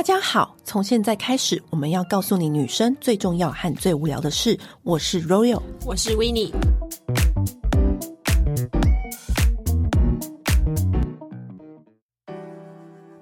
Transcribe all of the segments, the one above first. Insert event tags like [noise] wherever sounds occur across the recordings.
大家好，从现在开始，我们要告诉你女生最重要和最无聊的事。我是 Royal，我是 Winnie。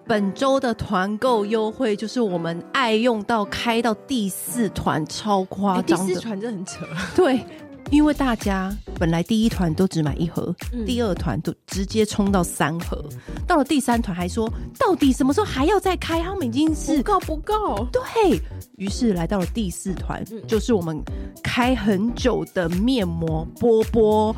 本周的团购优惠就是我们爱用到开到第四团，超夸张的。第四团真的很扯。对。因为大家本来第一团都只买一盒，嗯、第二团都直接冲到三盒，到了第三团还说到底什么时候还要再开？他们已经是不够不够，对，于是来到了第四团，嗯、就是我们开很久的面膜波波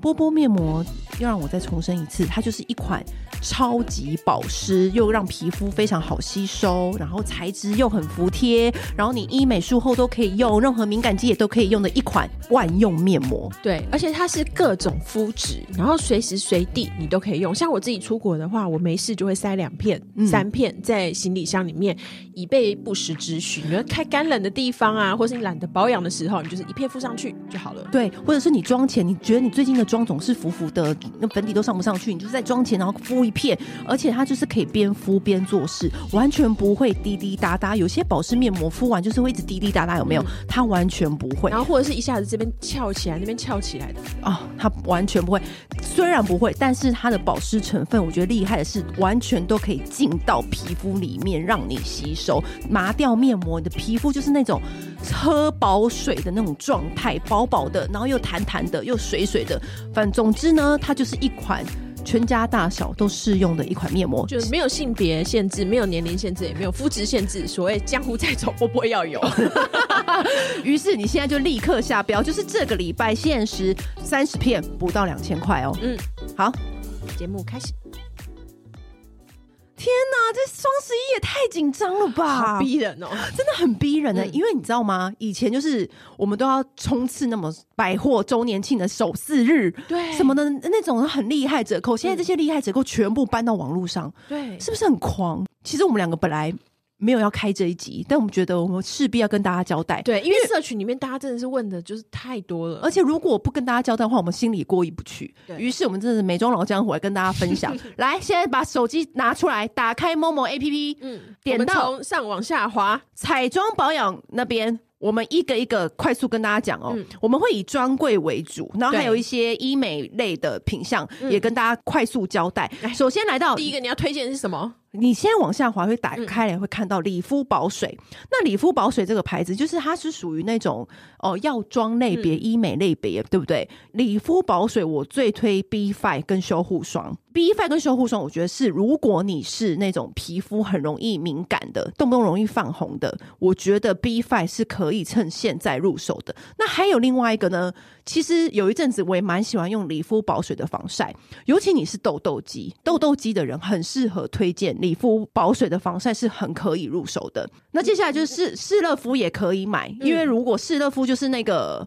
波波面膜。要让我再重申一次，它就是一款。超级保湿，又让皮肤非常好吸收，然后材质又很服帖，然后你医美术后都可以用，任何敏感肌也都可以用的一款万用面膜。对，而且它是各种肤质，然后随时随地你都可以用。像我自己出国的话，我没事就会塞两片、嗯、三片在行李箱里面，以备不时之需。你要开干冷的地方啊，[laughs] 或是你懒得保养的时候，你就是一片敷上去就好了。对，或者是你妆前你觉得你最近的妆总是浮浮的，那粉底都上不上去，你就是在妆前然后敷一片，而且它就是可以边敷边做事，完全不会滴滴答答。有些保湿面膜敷完就是会一直滴滴答答，有没有？嗯、它完全不会。然后或者是一下子这边翘起来，那边翘起来的哦，它完全不会。虽然不会，但是它的保湿成分，我觉得厉害的是，完全都可以进到皮肤里面让你吸收。麻掉面膜，你的皮肤就是那种喝饱水的那种状态，薄薄的，然后又弹弹的，又水水的。反正总之呢，它就是一款。全家大小都适用的一款面膜，就是没有性别限制，没有年龄限制，也没有肤质限制。所谓江湖再走，波波要有。[laughs] 于是你现在就立刻下标，就是这个礼拜限时三十片，不到两千块哦。嗯，好，节目开始。天哪，这双十一也太紧张了吧！好逼人哦，真的很逼人呢、欸。嗯、因为你知道吗？以前就是我们都要冲刺那么百货周年庆的首四日，对什么的那种很厉害折扣。现在这些厉害折扣全部搬到网络上，对，是不是很狂？其实我们两个本来。没有要开这一集，但我们觉得我们势必要跟大家交代。对，因为社群里面大家真的是问的就是太多了，而且如果不跟大家交代的话，我们心里过意不去。对于是，我们真的是美妆老江湖来跟大家分享。[laughs] 来，现在把手机拿出来，打开 Momo APP，嗯，点到从上往下滑，彩妆保养那边。我们一个一个快速跟大家讲哦，嗯、我们会以专柜为主，然后还有一些医美类的品项，也跟大家快速交代。嗯、首先来到第一个，你要推荐的是什么？你先往下滑，会打开来会看到理肤宝水。嗯、那理肤宝水这个牌子，就是它是属于那种哦药妆类别、嗯、医美类别，对不对？理肤宝水我最推 B Five 跟修护霜。B Five 跟修护霜，我觉得是如果你是那种皮肤很容易敏感的，动不动容易泛红的，我觉得 B Five 是可以趁现在入手的。那还有另外一个呢？其实有一阵子我也蛮喜欢用理肤宝水的防晒，尤其你是痘痘肌、痘痘肌的人，很适合推荐理肤保水的防晒是很可以入手的。那接下来就是士乐肤也可以买，因为如果士乐肤就是那个，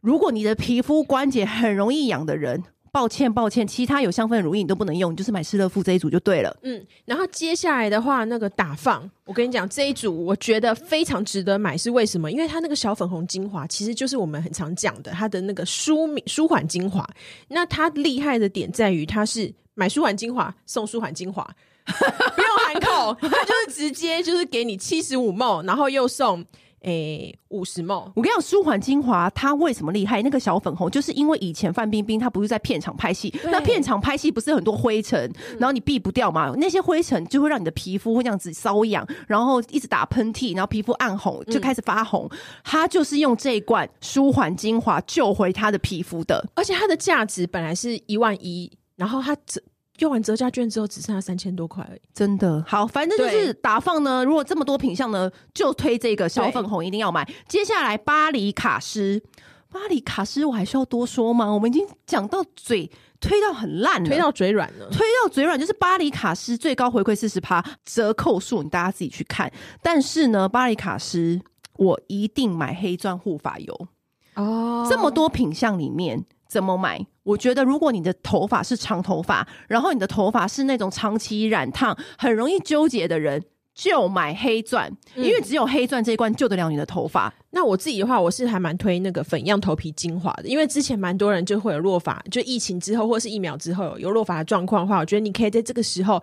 如果你的皮肤关节很容易痒的人。抱歉，抱歉，其他有香氛的乳液你都不能用，你就是买士乐肤这一组就对了。嗯，然后接下来的话，那个打放，我跟你讲，这一组我觉得非常值得买，是为什么？因为它那个小粉红精华，其实就是我们很常讲的它的那个舒舒缓精华。那它厉害的点在于，它是买舒缓精华送舒缓精华，[laughs] 不用含扣，他就是直接就是给你七十五 ml，然后又送。诶，五十梦，我跟你讲，舒缓精华它为什么厉害？那个小粉红，就是因为以前范冰冰她不是在片场拍戏，那片场拍戏不是很多灰尘，然后你避不掉嘛？那些灰尘就会让你的皮肤会这样子瘙痒，然后一直打喷嚏，然后皮肤暗红就开始发红。嗯、它就是用这一罐舒缓精华救回她的皮肤的，而且它的价值本来是一万一，然后它只。用完折价券之后，只剩下三千多块而已，真的好。反正就是打放呢，如果这么多品相呢，就推这个小粉红，一定要买。接下来巴黎卡诗，巴黎卡诗，我还需要多说吗？我们已经讲到嘴推到很烂了，推到嘴软了，推到嘴软就是巴黎卡诗最高回馈四十趴折扣数，你大家自己去看。但是呢，巴黎卡诗我一定买黑钻护发油哦。这么多品相里面。怎么买？我觉得如果你的头发是长头发，然后你的头发是那种长期染烫、很容易纠结的人，就买黑钻，因为只有黑钻这一罐救得了你的头发。嗯、那我自己的话，我是还蛮推那个粉样头皮精华的，因为之前蛮多人就会有落发，就疫情之后或是疫苗之后有落发的状况的话，我觉得你可以在这个时候。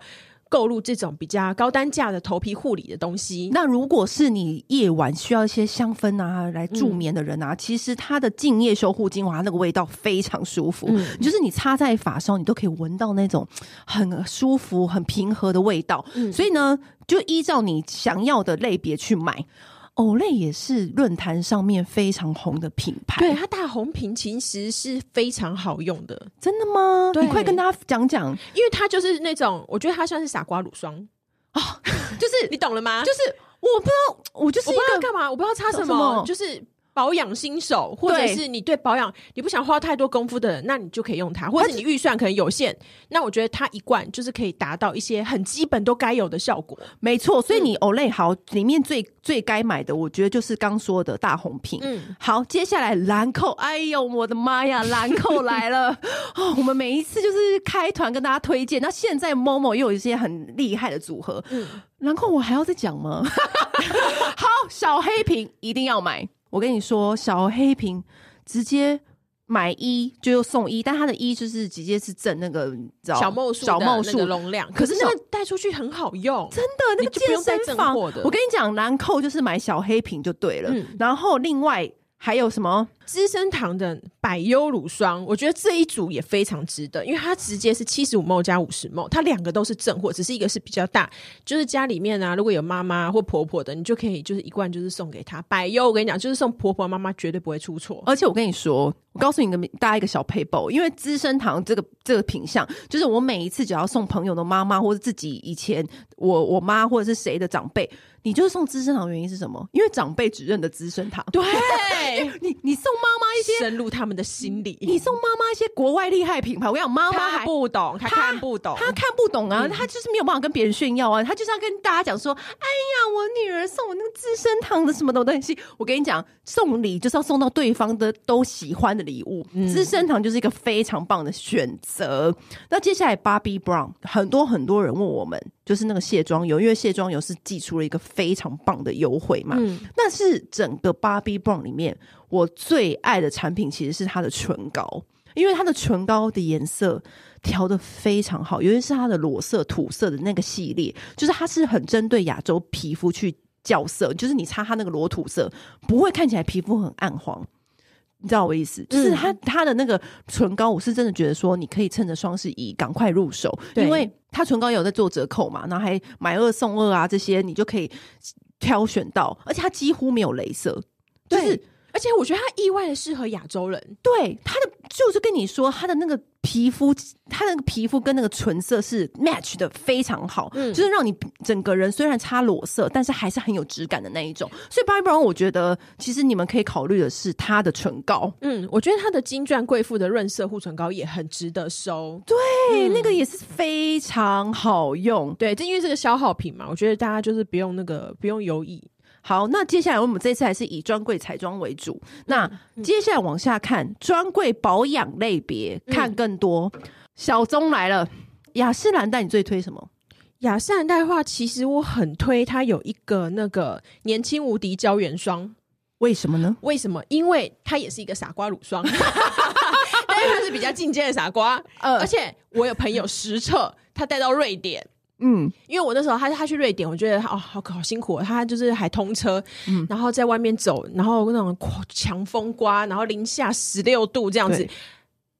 购入这种比较高单价的头皮护理的东西。那如果是你夜晚需要一些香氛啊来助眠的人啊，嗯、其实它的净夜修护精华那个味道非常舒服，嗯、就是你擦在发梢，你都可以闻到那种很舒服、很平和的味道。嗯、所以呢，就依照你想要的类别去买。Olay 也是论坛上面非常红的品牌，对，它大红瓶其实是非常好用的，真的吗？你快跟大家讲讲，因为它就是那种，我觉得它算是傻瓜乳霜啊，哦、[laughs] 就是你懂了吗？就是我不知道，我就是一个我不知道干嘛，我不知道擦什么，什么就是。保养新手，或者是你对保养你不想花太多功夫的人，那你就可以用它。或者你预算可能有限，那我觉得它一罐就是可以达到一些很基本都该有的效果。没错，所以你 Olay 好里面最最该买的，我觉得就是刚说的大红瓶。嗯，好，接下来兰蔻，哎呦我的妈呀，兰蔻来了 [laughs] 哦！我们每一次就是开团跟大家推荐，那现在 Momo 又有一些很厉害的组合。嗯，兰蔻我还要再讲吗？[laughs] 好，小黑瓶一定要买。我跟你说，小黑瓶直接买一就又送一，但它的一就是直接是赠那个小帽数小帽数容量，可是那个带出去很好用，真的那个健身房的。我跟你讲，兰蔻就是买小黑瓶就对了，嗯、然后另外。还有什么资生堂的百优乳霜？我觉得这一组也非常值得，因为它直接是七十五 ml 加五十 ml，它两个都是正货，只是一个是比较大。就是家里面啊，如果有妈妈或婆婆的，你就可以就是一罐就是送给她。百优，我跟你讲，就是送婆婆妈妈绝对不会出错。而且我跟你说，我告诉你个大家一个小配包，因为资生堂这个这个品相，就是我每一次只要送朋友的妈妈或者自己以前我我妈或者是谁的长辈。你就是送资生堂原因是什么？因为长辈只认得资生堂。对，[laughs] 你你送妈妈一些深入他们的心理。你送妈妈一些国外厉害品牌，我讲，妈妈还不懂，她看不懂，她看不懂啊，她、嗯、就是没有办法跟别人炫耀啊，她就是要跟大家讲说，哎呀，我女儿送我那个资生堂的什么东西。我跟你讲，送礼就是要送到对方的都喜欢的礼物，资、嗯、生堂就是一个非常棒的选择。那接下来，Bobbi Brown，很多很多人问我们。就是那个卸妆油，因为卸妆油是寄出了一个非常棒的优惠嘛。嗯，但是整个 Bobbi Brown 里面，我最爱的产品其实是它的唇膏，因为它的唇膏的颜色调的非常好，尤其是它的裸色、土色的那个系列，就是它是很针对亚洲皮肤去校色，就是你擦它那个裸土色，不会看起来皮肤很暗黄。你知道我意思，就是它它的那个唇膏，我是真的觉得说，你可以趁着双十一赶快入手，因为它唇膏也有在做折扣嘛，然后还买二送二啊，这些你就可以挑选到，而且它几乎没有镭射，就是而且我觉得它意外的适合亚洲人，对它的就是跟你说它的那个。皮肤，它那个皮肤跟那个唇色是 match 的非常好，嗯，就是让你整个人虽然擦裸色，但是还是很有质感的那一种。所以 Bobbi Brown 我觉得其实你们可以考虑的是它的唇膏，嗯，我觉得它的金钻贵妇的润色护唇膏也很值得收，对，嗯、那个也是非常好用，对，这因为是个消耗品嘛，我觉得大家就是不用那个不用犹豫。好，那接下来我们这次还是以专柜彩妆为主。那接下来往下看专柜保养类别，看更多。嗯、小棕来了，雅诗兰黛，你最推什么？雅诗兰黛的话，其实我很推它有一个那个年轻无敌胶原霜。为什么呢？为什么？因为它也是一个傻瓜乳霜，[laughs] 但是它是比较进阶的傻瓜。呃，而且我有朋友实测，他带到瑞典。嗯，因为我那时候他他去瑞典，我觉得他哦好好辛苦，他就是还通车，嗯，然后在外面走，然后那种强风刮，然后零下十六度这样子，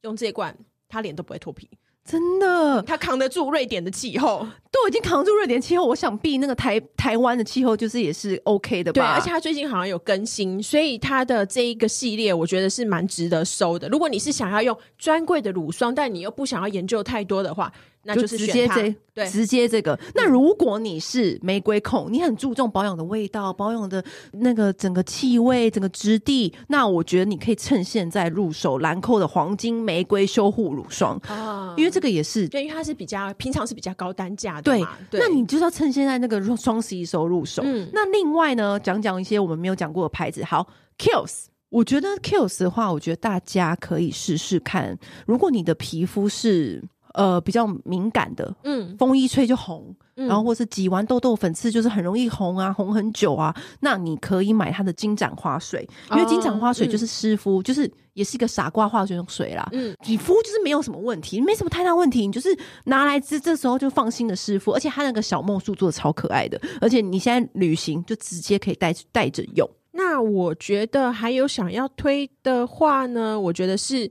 用这一罐，他脸都不会脱皮。真的，他扛得住瑞典的气候，都已经扛住瑞典气候。我想必那个台台湾的气候就是也是 OK 的吧？对，而且他最近好像有更新，所以他的这一个系列，我觉得是蛮值得收的。如果你是想要用专柜的乳霜，但你又不想要研究太多的话。那就是直接这，对，直接这个。那如果你是玫瑰控，你很注重保养的味道，保养的那个整个气味、整个质地，那我觉得你可以趁现在入手兰蔻的黄金玫瑰修护乳霜啊，因为这个也是，对，因为它是比较平常是比较高单价的，对，对，那你就是要趁现在那个双十一时候入手。嗯，那另外呢，讲讲一些我们没有讲过的牌子，好，Kiehl's，我觉得 Kiehl's 的话，我觉得大家可以试试看，如果你的皮肤是。呃比较敏感的，嗯，风一吹就红，嗯。然后或是挤完痘痘粉刺就是很容易红啊，红很久啊，那你可以买它的金盏花水，因为金盏花水就是湿敷，就是也是一个傻瓜化学用水啦，嗯，你敷就是没有什么问题，没什么太大问题，你就是拿来这这时候就放心的湿敷，而且它那个小梦树做的超可爱的，而且你现在旅行就直接可以带带着用。那我觉得还有想要推的话呢，我觉得是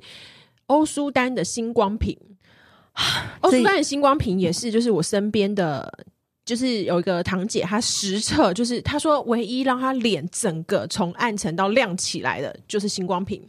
欧舒丹的星光瓶。欧舒丹的星光瓶也是，就是我身边的，就是有一个堂姐，她实测，就是她说唯一让她脸整个从暗沉到亮起来的，就是星光瓶，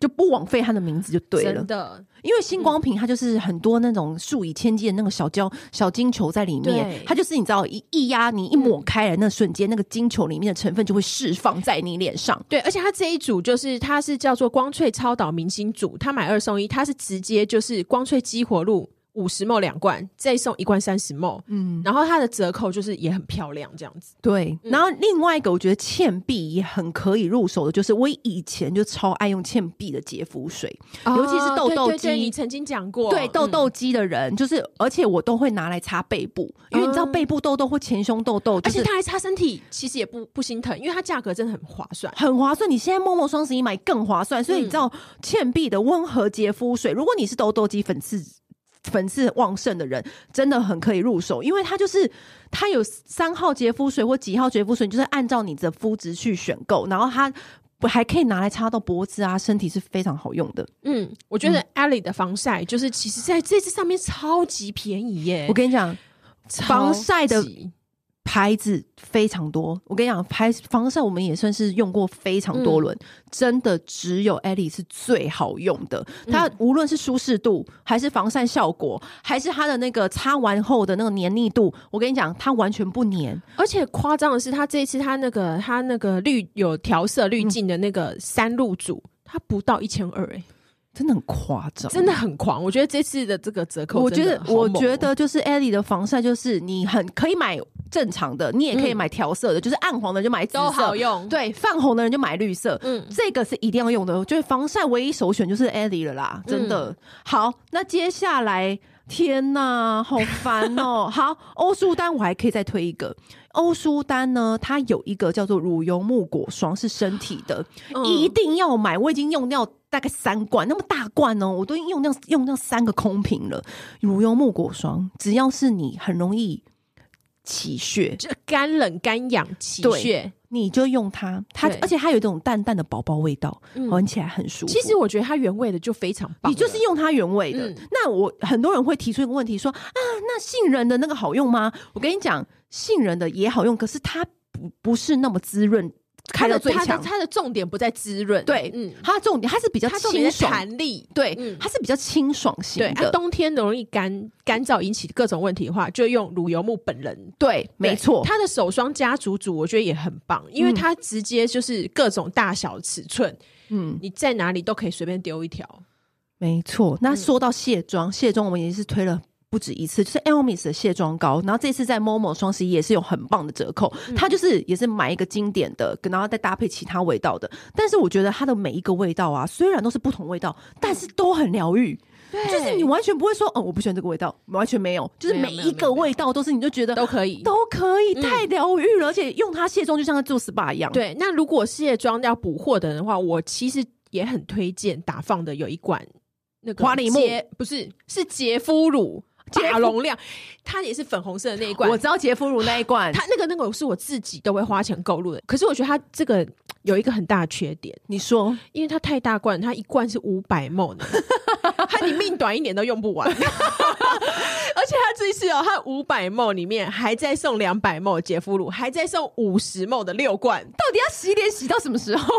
就不枉费她的名字就对了。真的，因为星光瓶它就是很多那种数以千计的那个小胶小金球在里面，它就是你知道一一压你一抹开来那瞬间，那个金球里面的成分就会释放在你脸上。对，而且它这一组就是它是叫做光萃超导明星组，它买二送一，它是直接就是光萃激活露。五十 ml 两罐，再送一罐三十 ml，嗯，然后它的折扣就是也很漂亮，这样子。对，然后另外一个我觉得倩碧也很可以入手的，就是我以前就超爱用倩碧的洁肤水，哦、尤其是痘痘肌。你曾经讲过，对痘痘肌的人，嗯、就是而且我都会拿来擦背部，因为你知道背部痘痘或前胸痘痘，就是、而且它还擦身体，其实也不不心疼，因为它价格真的很划算，很划算。你现在 Momo 双十一买更划算，所以你知道倩碧的温和洁肤水，如果你是痘痘肌粉刺。粉刺旺盛的人真的很可以入手，因为它就是它有三号洁肤水或几号洁肤水，就是按照你的肤质去选购，然后它还可以拿来擦到脖子啊，身体是非常好用的。嗯，我觉得 Ellie 的防晒就是其实在这支上面超级便宜耶，我跟你讲，防晒的。牌子非常多，我跟你讲，拍防晒我们也算是用过非常多轮，嗯、真的只有 Ellie 是最好用的。它无论是舒适度，还是防晒效果，还是它的那个擦完后的那个黏腻度，我跟你讲，它完全不黏。而且夸张的是，它这一次它那个它那个滤有调色滤镜的那个三入组，它不到一千二哎。真的很夸张，真的很狂。我觉得这次的这个折扣，我觉得，我觉得就是 Ellie 的防晒，就是你很可以买正常的，你也可以买调色的，嗯、就是暗黄的就买紫色，都好用。对，泛红的人就买绿色。嗯，这个是一定要用的。就是防晒唯一首选就是 Ellie 了啦，真的。嗯、好，那接下来，天哪，好烦哦、喔。[laughs] 好，欧舒丹我还可以再推一个。欧舒丹呢，它有一个叫做乳油木果霜，是身体的，嗯、一定要买。我已经用掉大概三罐，那么大罐哦，我都用掉用掉三个空瓶了。乳油木果霜，只要是你很容易起屑，就干冷干痒起屑，你就用它。它而且它有一种淡淡的宝宝味道，闻、嗯、起来很舒服。其实我觉得它原味的就非常棒，你就是用它原味的。嗯、那我很多人会提出一个问题说啊，那杏仁的那个好用吗？我跟你讲。杏仁的也好用，可是它不不是那么滋润，开到最强。它的重点不在滋润，对，嗯，它的重点它是比较清爽弹力，对，嗯、它是比较清爽型的。对，冬天容易干干燥引起各种问题的话，就用乳油木本人。对，没错，它的手霜加组组，我觉得也很棒，因为它直接就是各种大小尺寸，嗯，你在哪里都可以随便丢一条。没错，那说到卸妆，嗯、卸妆我们也是推了。不止一次，就是 Elmis 的卸妆膏，然后这次在 Momo 双十一也是有很棒的折扣。嗯、它就是也是买一个经典的，然后再搭配其他味道的。但是我觉得它的每一个味道啊，虽然都是不同味道，但是都很疗愈。对，就是你完全不会说，嗯，我不喜欢这个味道，完全没有。就是每一个味道都是，你就觉得都可以，都可以，太疗愈了。嗯、而且用它卸妆就像在做 SPA 一样。对，那如果卸妆要补货的人的话，我其实也很推荐打放的有一罐那个花梨木，不是，是洁肤乳。大容量，它也是粉红色的那一罐。我知道洁肤乳那一罐，它那个那个是我自己都会花钱购入的。可是我觉得它这个有一个很大的缺点，你说，因为它太大罐，它一罐是五百 ml 的，[laughs] 它你命短一点都用不完。[laughs] 而且他这次哦，他五百 ml 里面还在送两百 ml 洁肤乳，还在送五十 ml 的六罐。到底要洗脸洗到什么时候？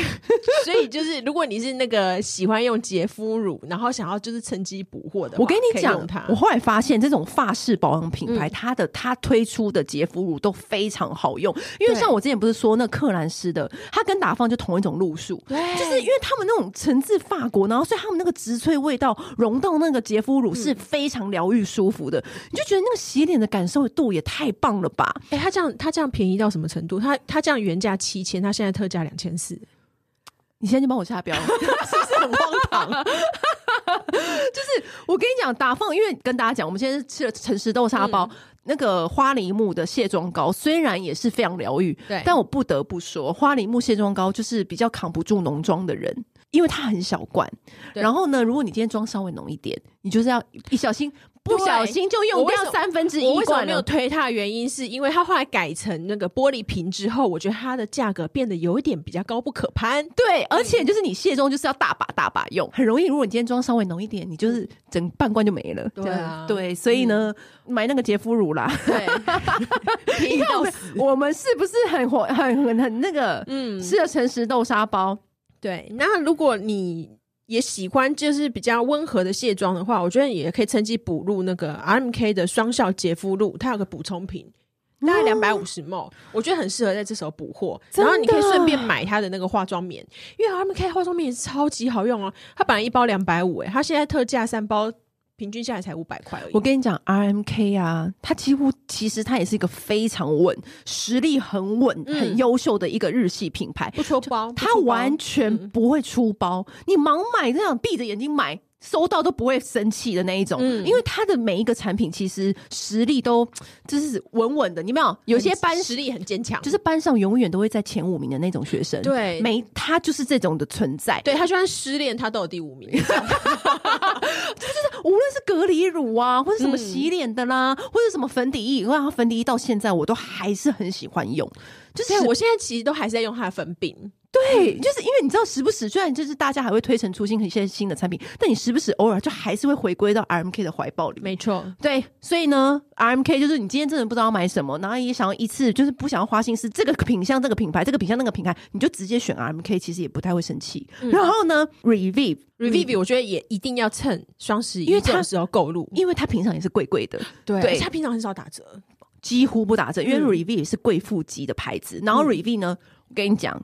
[laughs] 所以就是，如果你是那个喜欢用洁肤乳，然后想要就是趁机补货的，我跟你讲，我后来发现这种发饰保养品牌，它的它推出的洁肤乳都非常好用。因为像我之前不是说那克兰斯的，它跟达芳就同一种路数，对，就是因为他们那种承自法国，然后所以他们那个植萃味道融到那个洁肤乳是非常疗愈舒服的，你就觉得那个洗脸的感受度也太棒了吧？哎，它这样它这样便宜到什么程度？它它这样原价七千，它现在特价两千四。你现在就帮我下标，[laughs] 是不是很荒唐？[laughs] 就是我跟你讲，打放，因为跟大家讲，我们今天吃了诚实豆沙包，嗯、那个花梨木的卸妆膏，虽然也是非常疗愈，对，但我不得不说，花梨木卸妆膏就是比较扛不住浓妆的人，因为它很小罐。然后呢，如果你今天妆稍微浓一点，你就是要一小心。不小心就用掉三分之一为什么没有推它的原因，是因为它后来改成那个玻璃瓶之后，我觉得它的价格变得有一点比较高不可攀。对，而且就是你卸妆就是要大把大把用，很容易。如果你今天妆稍微浓一点，你就是整半罐就没了。对啊，对，所以呢，嗯、买那个洁肤乳啦。对，[laughs] 你看我们是不是很火很很很那个？嗯，吃了诚实豆沙包。对，那如果你。也喜欢就是比较温和的卸妆的话，我觉得也可以趁机补入那个 RMK 的双效洁肤露，它有个补充品，大概两百五十 ml，我觉得很适合在这时候补货。然后你可以顺便买它的那个化妆棉，因为 RMK 化妆棉也是超级好用哦。它本来一包两百五，哎，它现在特价三包。平均下来才五百块而已。我跟你讲，RMK 啊，它几乎其实它也是一个非常稳、实力很稳、嗯、很优秀的一个日系品牌，不出包，它完全不会出包。嗯、你盲买这样闭着眼睛买。收到都不会生气的那一种，嗯、因为它的每一个产品其实实力都就是稳稳的。你没有有些班实力很坚强，就是班上永远都会在前五名的那种学生。对，没他就是这种的存在。对，他就算失恋，他都有第五名。[laughs] 就是无论是隔离乳啊，或者什么洗脸的啦，嗯、或者什么粉底液，然后粉底液到现在我都还是很喜欢用。就是我现在其实都还是在用它的粉饼。对，就是因为你知道，时不时虽然就是大家还会推陈出新一些新的产品，但你时不时偶尔就还是会回归到 RMK 的怀抱里。没错，对，所以呢，RMK 就是你今天真的不知道要买什么，然后也想要一次就是不想要花心思，这个品相这个品牌，这个品相那个品牌，你就直接选 RMK，其实也不太会生气。嗯、然后呢，Revive Revive，我觉得也一定要趁双十一这个时候购入，因为它平常也是贵贵的，对，对。它平常很少打折，几乎不打折，因为 Revive 是贵妇级的牌子。嗯、然后 Revive 呢，我跟你讲，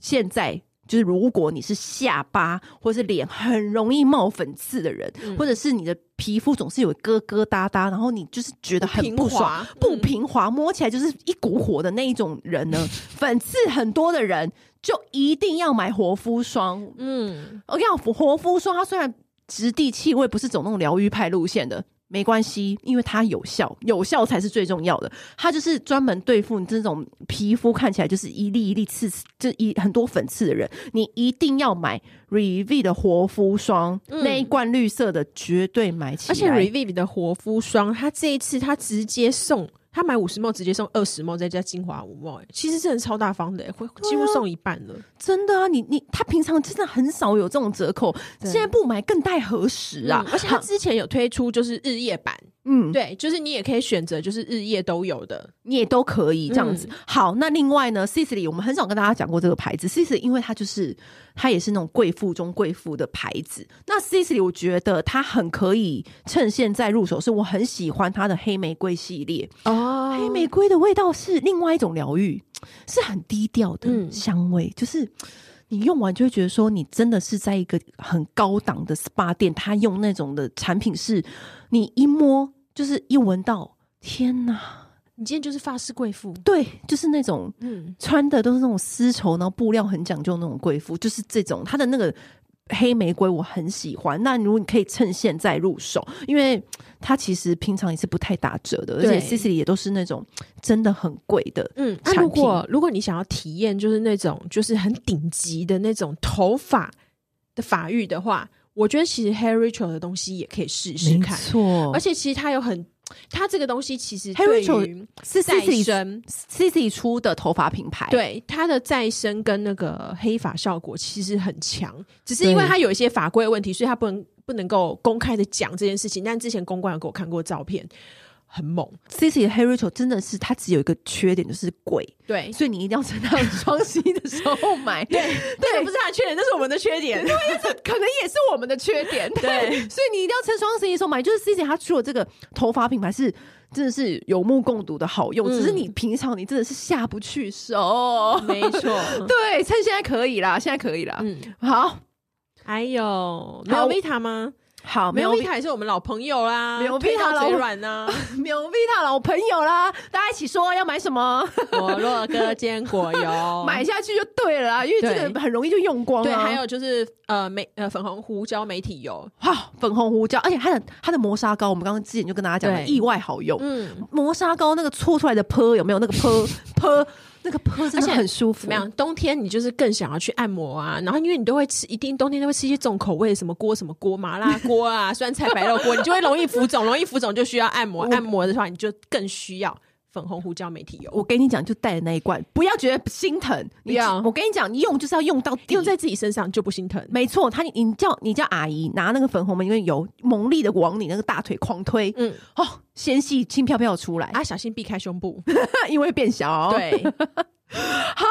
现在。就是如果你是下巴或是脸很容易冒粉刺的人，嗯、或者是你的皮肤总是有疙疙瘩瘩，然后你就是觉得很不爽、不平滑，摸起来就是一股火的那一种人呢，粉刺很多的人就一定要买活肤霜。嗯，我跟你讲，活肤霜它虽然质地气味不是走那种疗愈派路线的。没关系，因为它有效，有效才是最重要的。它就是专门对付你这种皮肤看起来就是一粒一粒刺，就一很多粉刺的人，你一定要买 Revive 的活肤霜，嗯、那一罐绿色的绝对买起来。而且 Revive 的活肤霜，它这一次它直接送。他买五十 ml 直接送二十 ml 再加精华五 ml 其实真的超大方的，会几乎送一半了。真的啊，你你他平常真的很少有这种折扣，现在不买更待何时啊？而且他之前有推出就是日夜版。嗯，对，就是你也可以选择，就是日夜都有的，你也都可以这样子。嗯、好，那另外呢，Sisley 我们很少跟大家讲过这个牌子，Sisley 因为它就是它也是那种贵妇中贵妇的牌子。那 Sisley 我觉得它很可以趁现在入手，是我很喜欢它的黑玫瑰系列哦。黑玫瑰的味道是另外一种疗愈，是很低调的香味，嗯、就是你用完就会觉得说，你真的是在一个很高档的 SPA 店，它用那种的产品是，你一摸。就是一闻到，天哪！你今天就是法式贵妇，对，就是那种，嗯，穿的都是那种丝绸，然后布料很讲究那种贵妇，就是这种。它的那个黑玫瑰我很喜欢。那如果你可以趁现在入手，因为它其实平常也是不太打折的，而且 Sisley 也都是那种真的很贵的。嗯，那如果如果你想要体验就是那种就是很顶级的那种头发的发育的话。我觉得其实 Hair Ritual 的东西也可以试试看，没错。而且其实它有很，它这个东西其实 Hair Ritual 是再生 Sisley 出的头发品牌，对它的再生跟那个黑发效果其实很强，只是因为它有一些法规的问题，所以它不能不能够公开的讲这件事情。但之前公关有给我看过照片。很猛，Sisley 的 Hair Ritual 真的是它只有一个缺点，就是贵。对，所以你一定要趁它双十一的时候 [laughs] 买。对，对，不是它的缺点，那是我们的缺点。对，可能也是我们的缺点。对，对所以你一定要趁双十一的时候买。就是 Sisley 它出了这个头发品牌是真的是有目共睹的好用，嗯、只是你平常你真的是下不去手。没错，[laughs] 对，趁现在可以啦，现在可以啦。嗯，好。还有没有 Vita 吗？好，美容皮塔也是我们老朋友啦，美容皮塔老软呢，美容皮塔老朋友啦，大家一起说要买什么？摩洛哥坚果油，[laughs] 买下去就对了，因为这个很容易就用光了。对，还有就是呃，美呃粉红胡椒美体油，哇，粉红胡椒，而且它的它的磨砂膏，我们刚刚之前就跟大家讲了，意外好用。嗯，磨砂膏那个搓出来的泼有没有那个泡泡？那个坡真的很舒服。怎么样？冬天你就是更想要去按摩啊，然后因为你都会吃，一定冬天都会吃一些重口味的，什么锅什么锅，麻辣锅啊，酸菜白肉锅，你就会容易浮肿，容易浮肿就需要按摩。按摩的话，你就更需要粉红胡椒媒体油。我跟你讲，就带的那一罐，不要觉得心疼。你要，我跟你讲，你用就是要用到用在自己身上就不心疼。没错，他你叫你叫阿姨拿那个粉红玫油，猛力的往你那个大腿狂推，嗯，哦。纤细轻飘飘出来啊！小心避开胸部，[laughs] 因为变小哦。对，好，[laughs]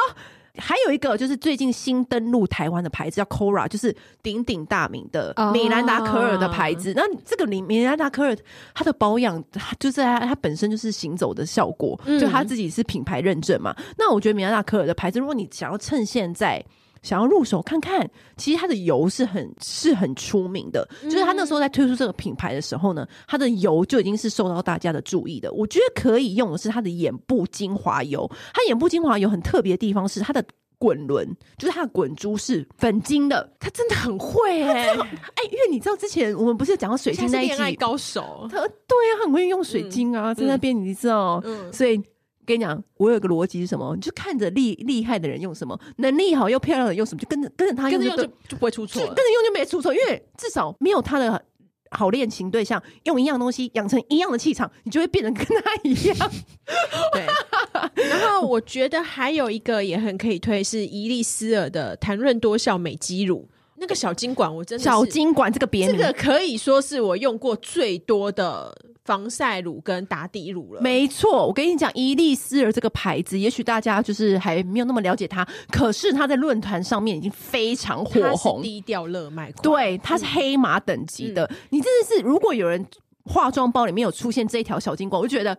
还有一个就是最近新登陆台湾的牌子叫 Cora，就是鼎鼎大名的米兰达可尔的牌子。那、哦、这个米米兰达可尔，它的保养，就是它它本身就是行走的效果，嗯、就它自己是品牌认证嘛。那我觉得米兰达可尔的牌子，如果你想要趁现在。想要入手看看，其实它的油是很是很出名的。嗯、就是他那时候在推出这个品牌的时候呢，它的油就已经是受到大家的注意的。我觉得可以用的是它的眼部精华油。它眼部精华油很特别的地方是它的滚轮，就是它的滚珠是粉晶的。它真的很会哎、欸，[laughs] 哎，因为你知道之前我们不是讲到水晶那一集，恋爱高手，他对呀、啊，很会用水晶啊，嗯、在那边你知道，嗯、所以。跟你讲，我有个逻辑是什么？你就看着厉厉害的人用什么，能力好又漂亮的用什么，就跟着跟着他用就，跟着用就就不会出错，跟着用就没出错，因为至少没有他的好恋情对象用一样东西养成一样的气场，你就会变得跟他一样。[laughs] 对。然后我觉得还有一个也很可以推是伊丽丝尔的弹润多效美肌乳，那个小金管我真的小金管这个别名，这个可以说是我用过最多的。防晒乳跟打底乳了，没错。我跟你讲，伊丽丝尔这个牌子，也许大家就是还没有那么了解它，可是它在论坛上面已经非常火红，低调热卖。对，它是黑马等级的。嗯、你真的是，如果有人化妆包里面有出现这一条小金管，我就觉得。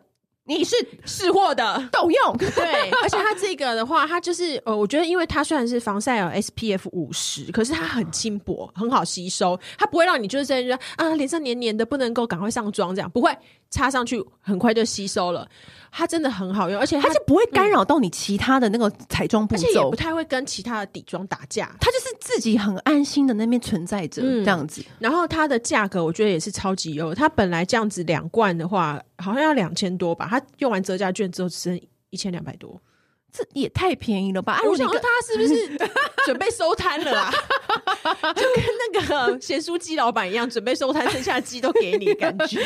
你是试货的，够用。[laughs] 对，而且它这个的话，它就是呃，我觉得因为它虽然是防晒有 SPF 五十，可是它很轻薄，很好吸收，它不会让你就是在说啊脸上黏黏的，不能够赶快上妆这样，不会。擦上去很快就吸收了，它真的很好用，而且它，它就不会干扰到你其他的那个彩妆步骤，而且也不太会跟其他的底妆打架，它就是自己很安心的那边存在着这样子。嗯、然后它的价格我觉得也是超级优，它本来这样子两罐的话好像要两千多吧，它用完折价券之后只剩一千两百多，这也太便宜了吧？我想说他是不是 [laughs] 准备收摊了啊？就跟那个咸酥鸡老板一样，准备收摊，剩下的鸡都给你，感觉。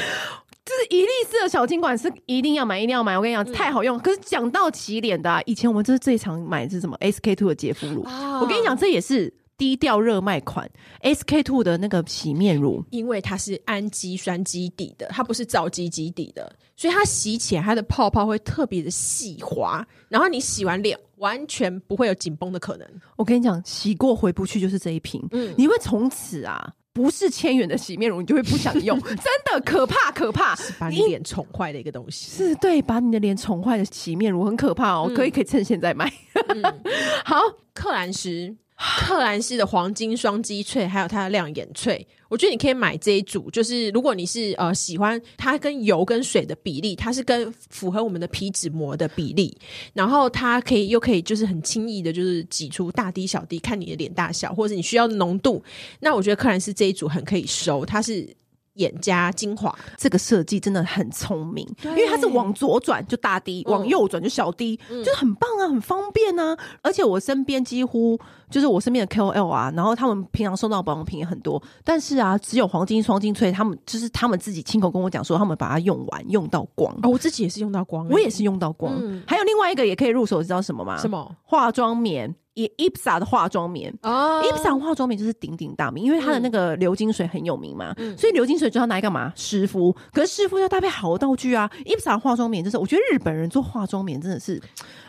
就是伊丽丝的小金管是一定要买，一定要买。我跟你讲，太好用。可是讲到洗脸的，以前我们就是最常买的是什么？SK two 的洁肤乳。我跟你讲，这也是低调热卖款。SK two 的那个洗面乳，因为它是氨基酸基底的，它不是皂基基底的，所以它洗起来它的泡泡会特别的细滑，然后你洗完脸完全不会有紧绷的可能。我跟你讲，洗过回不去就是这一瓶。嗯，你会从此啊。不是千元的洗面乳，你就会不想用，[laughs] 真的可怕可怕，是把你脸宠坏的一个东西。是对，把你的脸宠坏的洗面乳很可怕哦，嗯、可以可以趁现在买。嗯、[laughs] 好，克兰诗。克兰斯的黄金双击翠，还有它的亮眼翠，我觉得你可以买这一组。就是如果你是呃喜欢它跟油跟水的比例，它是跟符合我们的皮脂膜的比例，然后它可以又可以就是很轻易的，就是挤出大滴小滴，看你的脸大小或者你需要浓度。那我觉得克兰斯这一组很可以收，它是。眼加精华，这个设计真的很聪明，因为它是往左转就大滴，嗯、往右转就小滴，嗯、就是很棒啊，很方便啊。而且我身边几乎就是我身边的 KOL 啊，然后他们平常收到保养品也很多，但是啊，只有黄金双精粹，他们就是他们自己亲口跟我讲说，他们把它用完用到光。哦，我自己也是用到光，我也是用到光。嗯、还有另外一个也可以入手，知道什么吗？什么？化妆棉。以 IPSA 的化妆棉哦，IPSA 化妆棉就是鼎鼎大名，因为它的那个流金水很有名嘛，嗯、所以流金水就要拿来干嘛？湿敷。可是湿敷要搭配好道具啊。IPSA 化妆棉就是，我觉得日本人做化妆棉真的是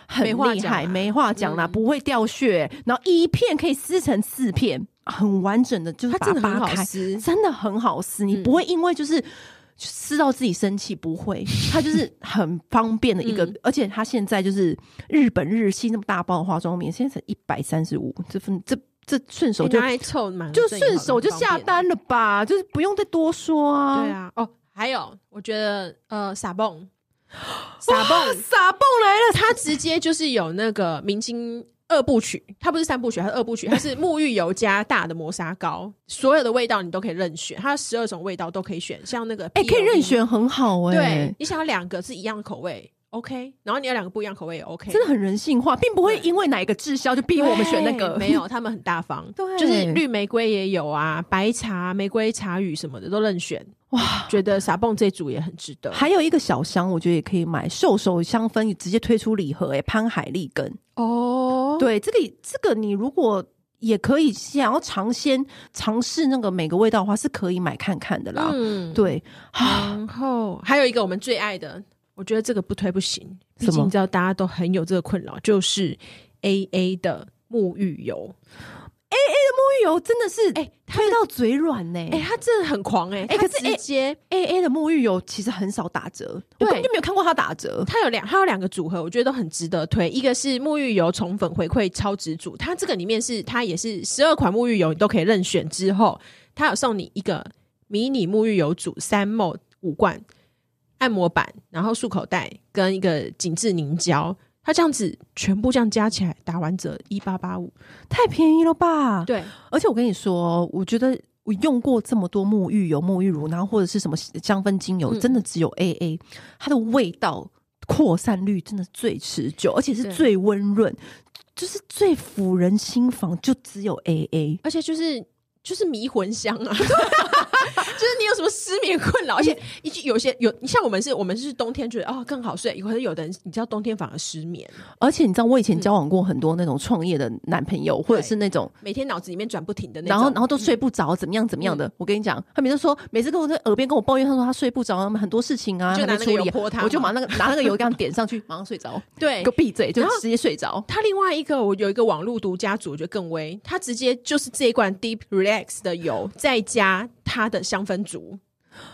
很厉害，没话讲啦，不会掉屑，然后一片可以撕成四片，很完整的，就是把它扒开，真的很好撕，你不会因为就是。撕到自己生气不会，它就是很方便的一个，嗯、而且它现在就是日本日系那么大包的化妆棉，现在才一百三十五，这份这这顺手就拿来凑嘛，就顺手就下单了吧，就是不用再多说啊。对啊，哦，还有，我觉得呃，傻蹦，傻蹦，傻蹦来了，它直接就是有那个明星。二部曲，它不是三部曲，它是二部曲，[laughs] 它是沐浴油加大的磨砂膏，所有的味道你都可以任选，它十二种味道都可以选，像那个哎、欸，可以任选，很好哎、欸。对，你想要两个是一样的口味，OK，然后你要两个不一样口味也 OK，真的很人性化，并不会因为哪一个滞销就逼我们选那个，没有，他们很大方，[laughs] 对，就是绿玫瑰也有啊，白茶、玫瑰茶语什么的都任选。哇，觉得傻蹦这组也很值得。还有一个小香，我觉得也可以买，兽首香氛直接推出礼盒、欸，哎，潘海利根哦，对，这个这个你如果也可以想要尝鲜尝试那个每个味道的话，是可以买看看的啦。嗯，对。然后还有一个我们最爱的，我觉得这个不推不行，毕竟你知道大家都很有这个困扰，就是 A A 的沐浴油。A A 的沐浴油真的是哎，推到嘴软呢！哎，它真的很狂哎！哎，可是直接 A A 的沐浴油其实很少打折，我根本就没有看过它打折。它有两，它有两个组合，我觉得都很值得推。一个是沐浴油宠粉回馈超值组，它这个里面是它也是十二款沐浴油，你都可以任选。之后它有送你一个迷你沐浴油组三 ml 五罐按摩板，然后漱口袋跟一个紧致凝胶。它这样子全部这样加起来打完折一八八五，太便宜了吧？对，而且我跟你说，我觉得我用过这么多沐浴油、沐浴乳，然后或者是什么香氛精油，嗯、真的只有 AA，它的味道扩散率真的最持久，而且是最温润，就是最抚人心房，就只有 AA，而且就是就是迷魂香啊。[laughs] 就是你有什么失眠困扰，而且一句有些有，你像我们是，我们是冬天觉得哦更好睡，可是有的人你知道冬天反而失眠，而且你知道我以前交往过很多那种创业的男朋友，或者是那种每天脑子里面转不停的那种，然后然后都睡不着，怎么样怎么样的。我跟你讲，他每次说，每次跟我在耳边跟我抱怨，他说他睡不着，他们很多事情啊，就拿那个油泼他，我就把那个拿那个油这样点上去，马上睡着，对，个闭嘴就直接睡着。他另外一个我有一个网络独家组，我觉得更威，他直接就是这一罐 Deep Relax 的油，再加他的香氛组。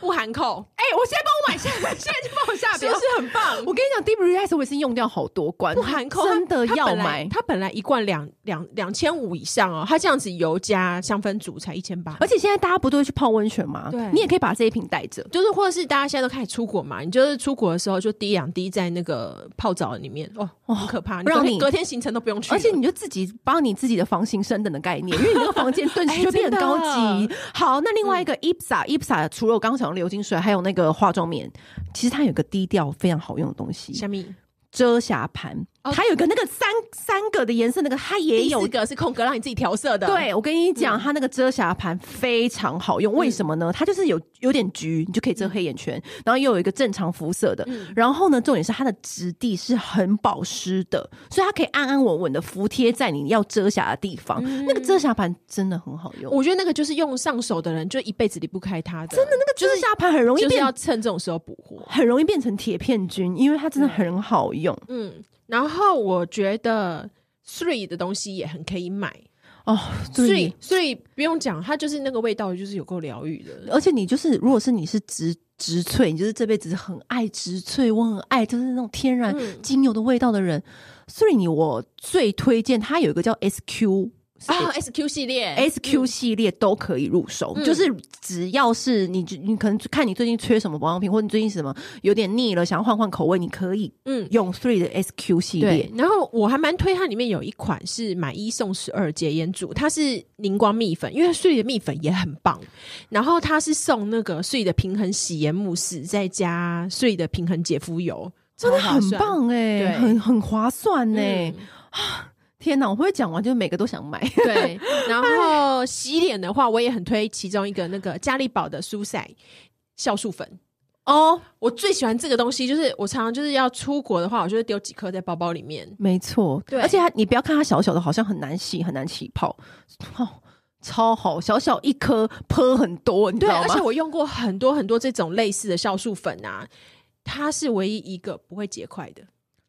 不含扣，哎、欸，我现在帮我买下，[laughs] 现在就帮我下标，是不是很棒？我跟你讲，Deep Relax 我已经用掉好多罐，不含扣，真的要买。它本来一罐两两两千五以上哦，它这样子油加香氛组才一千八。而且现在大家不都会去泡温泉吗？对，你也可以把这一瓶带着，就是或者是大家现在都开始出国嘛，你就是出国的时候就滴两滴在那个泡澡里面，哦，哦很可怕，让你隔天行程都不用去，而且你就自己帮你自己的房型升等的概念，[laughs] 因为你那个房间顿时就变得高级。欸、好，那另外一个 IPSA，IPSA、嗯、除了我刚刚讲的流金水。还有那个化妆棉，其实它有个低调非常好用的东西，什么？遮瑕盘。它有个那个三三个的颜色，那个它也有一个是空格，让你自己调色的。对，我跟你讲，嗯、它那个遮瑕盘非常好用，为什么呢？它就是有有点橘，你就可以遮黑眼圈，嗯、然后又有一个正常肤色的。嗯、然后呢，重点是它的质地是很保湿的，所以它可以安安稳稳的服贴在你要遮瑕的地方。嗯、那个遮瑕盘真的很好用，我觉得那个就是用上手的人就一辈子离不开它的。真的，那个遮瑕盘很容易变，就是要趁这种时候补货，很容易变成铁片菌，因为它真的很好用。嗯。然后我觉得 Three 的东西也很可以买哦，所以所以不用讲，它就是那个味道，就是有够疗愈的。而且你就是，如果是你是植植萃，你就是这辈子很爱植萃，我很爱就是那种天然精油的味道的人，Three 你我最推荐它有一个叫 SQ。啊，S Q 系列，S Q 系列都可以入手，嗯、就是只要是你，你可能看你最近缺什么保养品，或者你最近什么有点腻了，想要换换口味，你可以嗯。用 Three 的 S Q 系列。然后我还蛮推它里面有一款是买一送十二洁颜组，它是凝光蜜粉，因为 Three 的蜜粉也很棒。然后它是送那个 Three 的平衡洗颜慕斯，再加 Three 的平衡洁肤油，真的很棒哎、很很划算哎、欸。嗯天哪，我会讲完，就每个都想买。[laughs] 对，然后洗脸的话，我也很推其中一个那个嘉利宝的舒赛酵素粉哦。我最喜欢这个东西，就是我常常就是要出国的话，我就会丢几颗在包包里面。没错，对，而且它你不要看它小小的，好像很难洗，很难起泡，哦，超好，小小一颗泼很多，你知道吗？而且我用过很多很多这种类似的酵素粉啊，它是唯一一个不会结块的，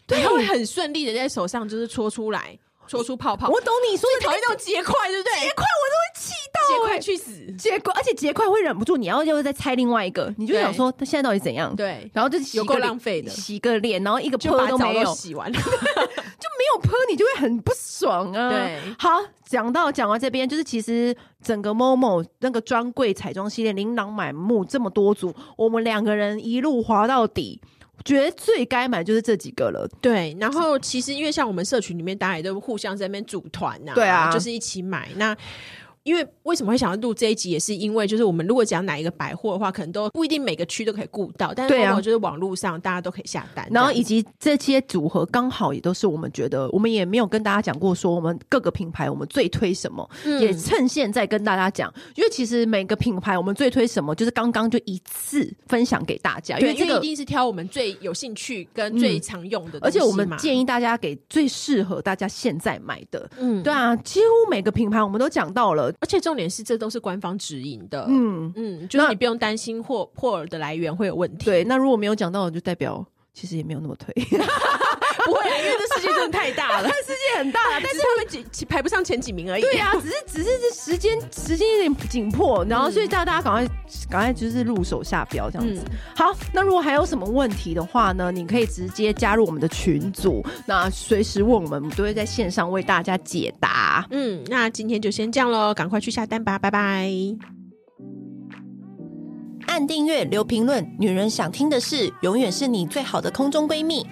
对，它会很顺利的在手上就是搓出来。搓出泡泡，我懂你说你讨厌那种结块，对不对？结块我都会气到，结块去死，结块，而且结块会忍不住，你要又再拆另外一个，你就想说他现在到底怎样？对，然后就有够浪费的，洗个脸，然后一个泼都没有，洗完了，[laughs] 就没有喷，你就会很不爽啊。对，好，讲到讲到这边，就是其实整个 Momo 那个专柜彩妆系列琳琅满目这么多组，我们两个人一路滑到底。觉得最该买就是这几个了，对。然后其实因为像我们社群里面，大家也都互相在那边组团呐，对啊，就是一起买那。因为为什么会想要录这一集，也是因为就是我们如果讲哪一个百货的话，可能都不一定每个区都可以顾到，但是往往就是网络上大家都可以下单，然后以及这些组合刚好也都是我们觉得，我们也没有跟大家讲过说我们各个品牌我们最推什么，嗯、也趁现在跟大家讲，因为其实每个品牌我们最推什么，就是刚刚就一次分享给大家，因为这个一定是挑我们最有兴趣跟最常用的、嗯，而且我们建议大家给最适合大家现在买的，嗯，对啊，几乎每个品牌我们都讲到了，而且重点是这。都是官方指引的，嗯嗯，就是你不用担心货货的来源会有问题。对，那如果没有讲到，就代表其实也没有那么推。[laughs] [laughs] 不会，因为这世界真的太大了，[laughs] 世界很大，但是他们几排不上前几名而已。对啊，只是 [laughs] 只是这时间时间有点紧迫，然后所以叫大家赶快赶快就是入手下标这样子。好，那如果还有什么问题的话呢，你可以直接加入我们的群组，那随时问我们，我们都会在线上为大家解答。嗯，那今天就先这样喽，赶快去下单吧，拜拜。按订阅，留评论，女人想听的事，永远是你最好的空中闺蜜。